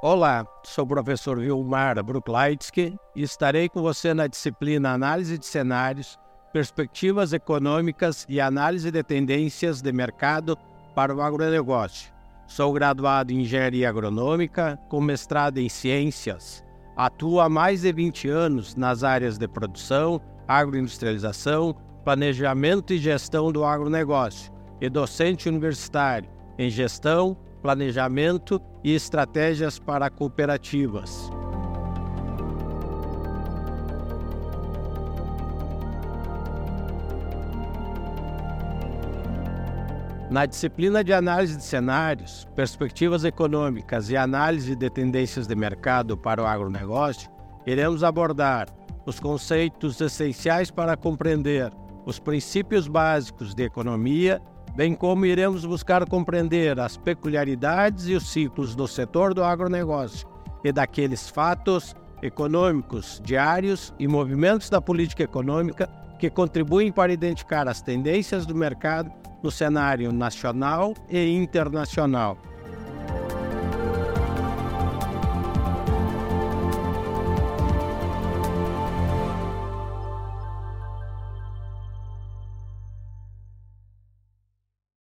Olá, sou o professor Vilmar Bruklaitsky e estarei com você na disciplina Análise de Cenários, Perspectivas Econômicas e Análise de Tendências de Mercado para o Agronegócio. Sou graduado em Engenharia Agronômica, com mestrado em Ciências. Atuo há mais de 20 anos nas áreas de produção, agroindustrialização, planejamento e gestão do agronegócio e docente universitário em gestão, planejamento e estratégias para cooperativas. Na disciplina de análise de cenários, perspectivas econômicas e análise de tendências de mercado para o agronegócio, iremos abordar os conceitos essenciais para compreender os princípios básicos de economia bem como iremos buscar compreender as peculiaridades e os ciclos do setor do agronegócio e daqueles fatos econômicos diários e movimentos da política econômica que contribuem para identificar as tendências do mercado no cenário nacional e internacional.